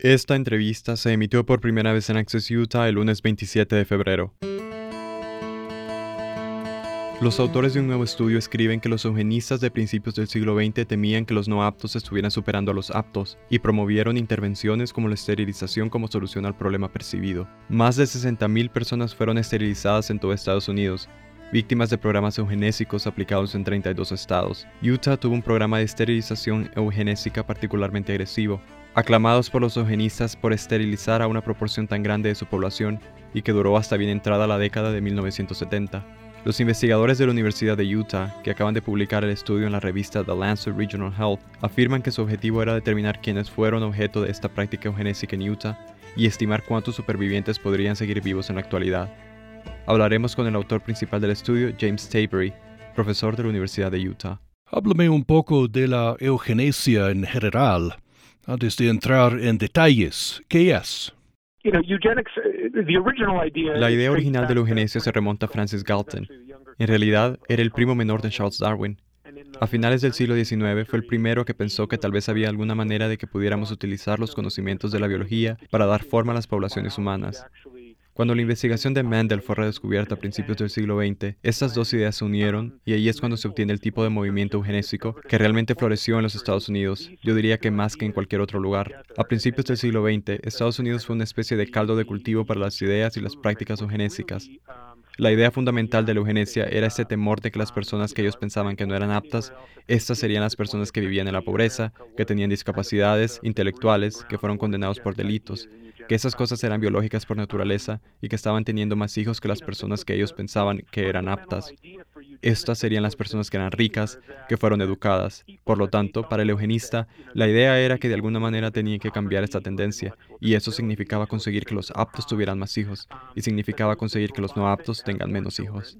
Esta entrevista se emitió por primera vez en Access Utah el lunes 27 de febrero. Los autores de un nuevo estudio escriben que los eugenistas de principios del siglo XX temían que los no aptos estuvieran superando a los aptos y promovieron intervenciones como la esterilización como solución al problema percibido. Más de 60.000 personas fueron esterilizadas en todo Estados Unidos, víctimas de programas eugenésicos aplicados en 32 estados. Utah tuvo un programa de esterilización eugenésica particularmente agresivo, aclamados por los eugenistas por esterilizar a una proporción tan grande de su población y que duró hasta bien entrada la década de 1970. Los investigadores de la Universidad de Utah, que acaban de publicar el estudio en la revista The Lancet Regional Health, afirman que su objetivo era determinar quiénes fueron objeto de esta práctica eugenésica en Utah y estimar cuántos supervivientes podrían seguir vivos en la actualidad. Hablaremos con el autor principal del estudio, James Tabery, profesor de la Universidad de Utah. Háblame un poco de la eugenesia en general. Antes de entrar en detalles, ¿qué es? La idea original de la eugenesia se remonta a Francis Galton. En realidad, era el primo menor de Charles Darwin. A finales del siglo XIX fue el primero que pensó que tal vez había alguna manera de que pudiéramos utilizar los conocimientos de la biología para dar forma a las poblaciones humanas. Cuando la investigación de Mendel fue redescubierta a principios del siglo XX, estas dos ideas se unieron y ahí es cuando se obtiene el tipo de movimiento eugenésico que realmente floreció en los Estados Unidos, yo diría que más que en cualquier otro lugar. A principios del siglo XX, Estados Unidos fue una especie de caldo de cultivo para las ideas y las prácticas eugenésicas. La idea fundamental de la eugenesia era este temor de que las personas que ellos pensaban que no eran aptas, estas serían las personas que vivían en la pobreza, que tenían discapacidades intelectuales, que fueron condenados por delitos, que esas cosas eran biológicas por naturaleza y que estaban teniendo más hijos que las personas que ellos pensaban que eran aptas. Estas serían las personas que eran ricas, que fueron educadas. Por lo tanto, para el eugenista, la idea era que de alguna manera tenían que cambiar esta tendencia, y eso significaba conseguir que los aptos tuvieran más hijos, y significaba conseguir que los no aptos tengan menos hijos.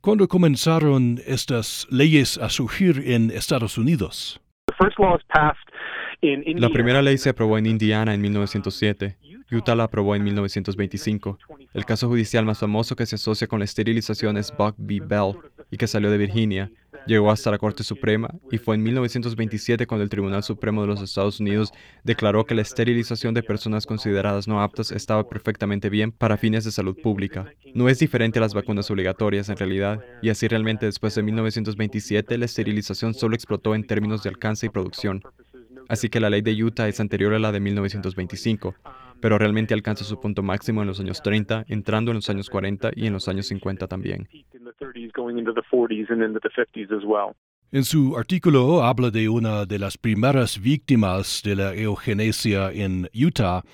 ¿Cuándo comenzaron estas leyes a surgir en Estados Unidos? La primera ley se aprobó en Indiana en 1907. Utah la aprobó en 1925. El caso judicial más famoso que se asocia con la esterilización es Buck v. Bell y que salió de Virginia. Llegó hasta la Corte Suprema y fue en 1927 cuando el Tribunal Supremo de los Estados Unidos declaró que la esterilización de personas consideradas no aptas estaba perfectamente bien para fines de salud pública. No es diferente a las vacunas obligatorias en realidad, y así realmente después de 1927 la esterilización solo explotó en términos de alcance y producción. Así que la ley de Utah es anterior a la de 1925, pero realmente alcanza su punto máximo en los años 30, entrando en los años 40 y en los años 50 también. En su artículo habla de una de las primeras víctimas de la eugenesia en Utah,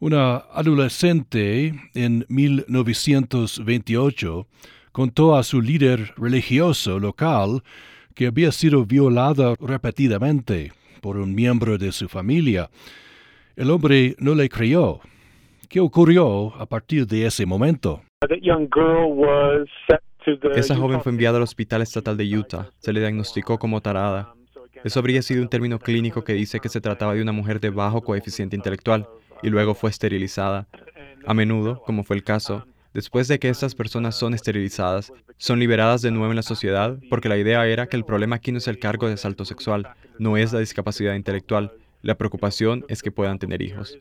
una adolescente en 1928 contó a su líder religioso local que había sido violada repetidamente por un miembro de su familia. El hombre no le creyó. ¿Qué ocurrió a partir de ese momento? Esa joven fue enviada al Hospital Estatal de Utah. Se le diagnosticó como tarada. Eso habría sido un término clínico que dice que se trataba de una mujer de bajo coeficiente intelectual y luego fue esterilizada. A menudo, como fue el caso, Después de que estas personas son esterilizadas, son liberadas de nuevo en la sociedad porque la idea era que el problema aquí no es el cargo de asalto sexual, no es la discapacidad intelectual, la preocupación es que puedan tener hijos.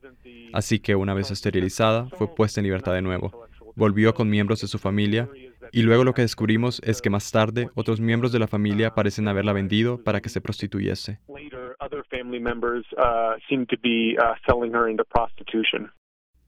Así que una vez esterilizada, fue puesta en libertad de nuevo. Volvió con miembros de su familia y luego lo que descubrimos es que más tarde otros miembros de la familia parecen haberla vendido para que se prostituyese.